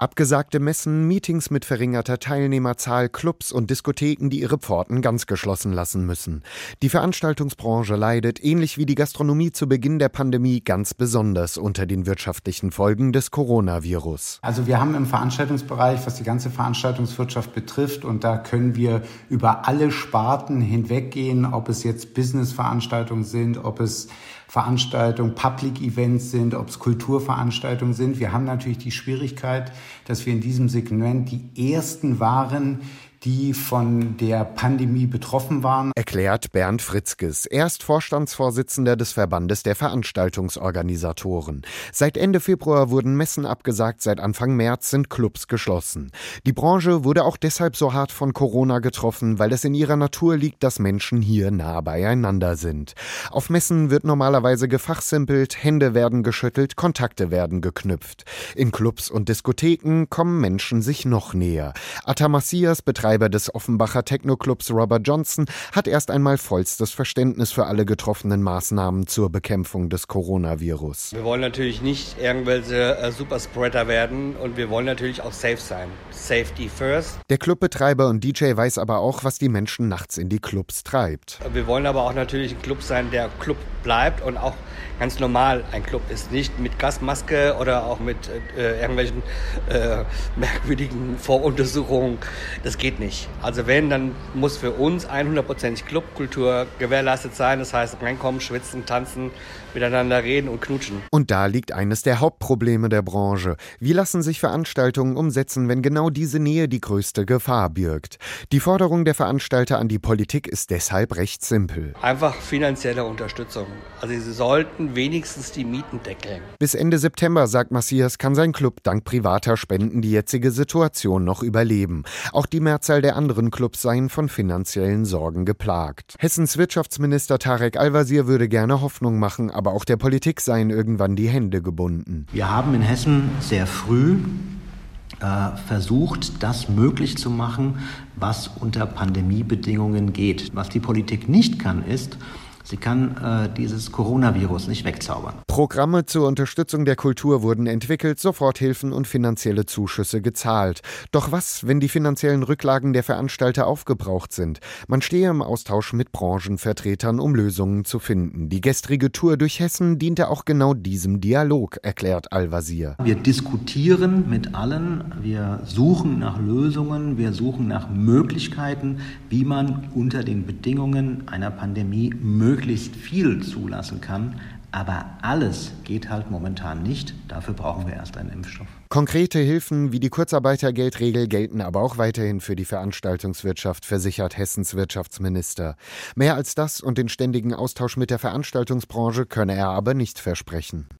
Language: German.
Abgesagte Messen, Meetings mit verringerter Teilnehmerzahl, Clubs und Diskotheken, die ihre Pforten ganz geschlossen lassen müssen. Die Veranstaltungsbranche leidet, ähnlich wie die Gastronomie zu Beginn der Pandemie, ganz besonders unter den wirtschaftlichen Folgen des Coronavirus. Also wir haben im Veranstaltungsbereich, was die ganze Veranstaltungswirtschaft betrifft, und da können wir über alle Sparten hinweggehen, ob es jetzt Businessveranstaltungen sind, ob es Veranstaltungen, Public Events sind, ob es Kulturveranstaltungen sind. Wir haben natürlich die Schwierigkeit, dass wir in diesem Segment die ersten waren, die von der Pandemie betroffen waren. Erklärt Bernd Fritzkes, erst Vorstandsvorsitzender des Verbandes der Veranstaltungsorganisatoren. Seit Ende Februar wurden Messen abgesagt, seit Anfang März sind Clubs geschlossen. Die Branche wurde auch deshalb so hart von Corona getroffen, weil es in ihrer Natur liegt, dass Menschen hier nah beieinander sind. Auf Messen wird normalerweise gefachsimpelt, Hände werden geschüttelt, Kontakte werden geknüpft. In Clubs und Diskotheken kommen Menschen sich noch näher. Atamassias betreibt Betreiber des Offenbacher Techno-Clubs Robert Johnson hat erst einmal vollstes Verständnis für alle getroffenen Maßnahmen zur Bekämpfung des Coronavirus. Wir wollen natürlich nicht irgendwelche äh, Superspreader werden und wir wollen natürlich auch safe sein. Safety first. Der Clubbetreiber und DJ weiß aber auch, was die Menschen nachts in die Clubs treibt. Wir wollen aber auch natürlich ein Club sein, der Club bleibt und auch ganz normal ein Club ist. Nicht mit Gasmaske oder auch mit äh, irgendwelchen äh, merkwürdigen Voruntersuchungen. Das geht nicht. Also wenn, dann muss für uns 100% Clubkultur gewährleistet sein. Das heißt, reinkommen, schwitzen, tanzen, miteinander reden und knutschen. Und da liegt eines der Hauptprobleme der Branche. Wie lassen sich Veranstaltungen umsetzen, wenn genau diese Nähe die größte Gefahr birgt? Die Forderung der Veranstalter an die Politik ist deshalb recht simpel. Einfach finanzielle Unterstützung. Also sie sollten wenigstens die Mieten deckeln. Bis Ende September, sagt Massias, kann sein Club dank privater Spenden die jetzige Situation noch überleben. Auch die Mehrzahl der anderen Clubs seien von finanziellen Sorgen geplagt. Hessens Wirtschaftsminister Tarek Al-Wazir würde gerne Hoffnung machen, aber auch der Politik seien irgendwann die Hände gebunden. Wir haben in Hessen sehr früh äh, versucht, das möglich zu machen, was unter Pandemiebedingungen geht. Was die Politik nicht kann, ist, Sie kann äh, dieses Coronavirus nicht wegzaubern. Programme zur Unterstützung der Kultur wurden entwickelt, Soforthilfen und finanzielle Zuschüsse gezahlt. Doch was, wenn die finanziellen Rücklagen der Veranstalter aufgebraucht sind? Man stehe im Austausch mit Branchenvertretern, um Lösungen zu finden. Die gestrige Tour durch Hessen diente auch genau diesem Dialog, erklärt Al-Wazir. Wir diskutieren mit allen, wir suchen nach Lösungen, wir suchen nach Möglichkeiten, wie man unter den Bedingungen einer Pandemie möglichst möglichst viel zulassen kann. Aber alles geht halt momentan nicht. Dafür brauchen wir erst einen Impfstoff. Konkrete Hilfen wie die Kurzarbeitergeldregel gelten aber auch weiterhin für die Veranstaltungswirtschaft, versichert Hessens Wirtschaftsminister. Mehr als das und den ständigen Austausch mit der Veranstaltungsbranche könne er aber nicht versprechen.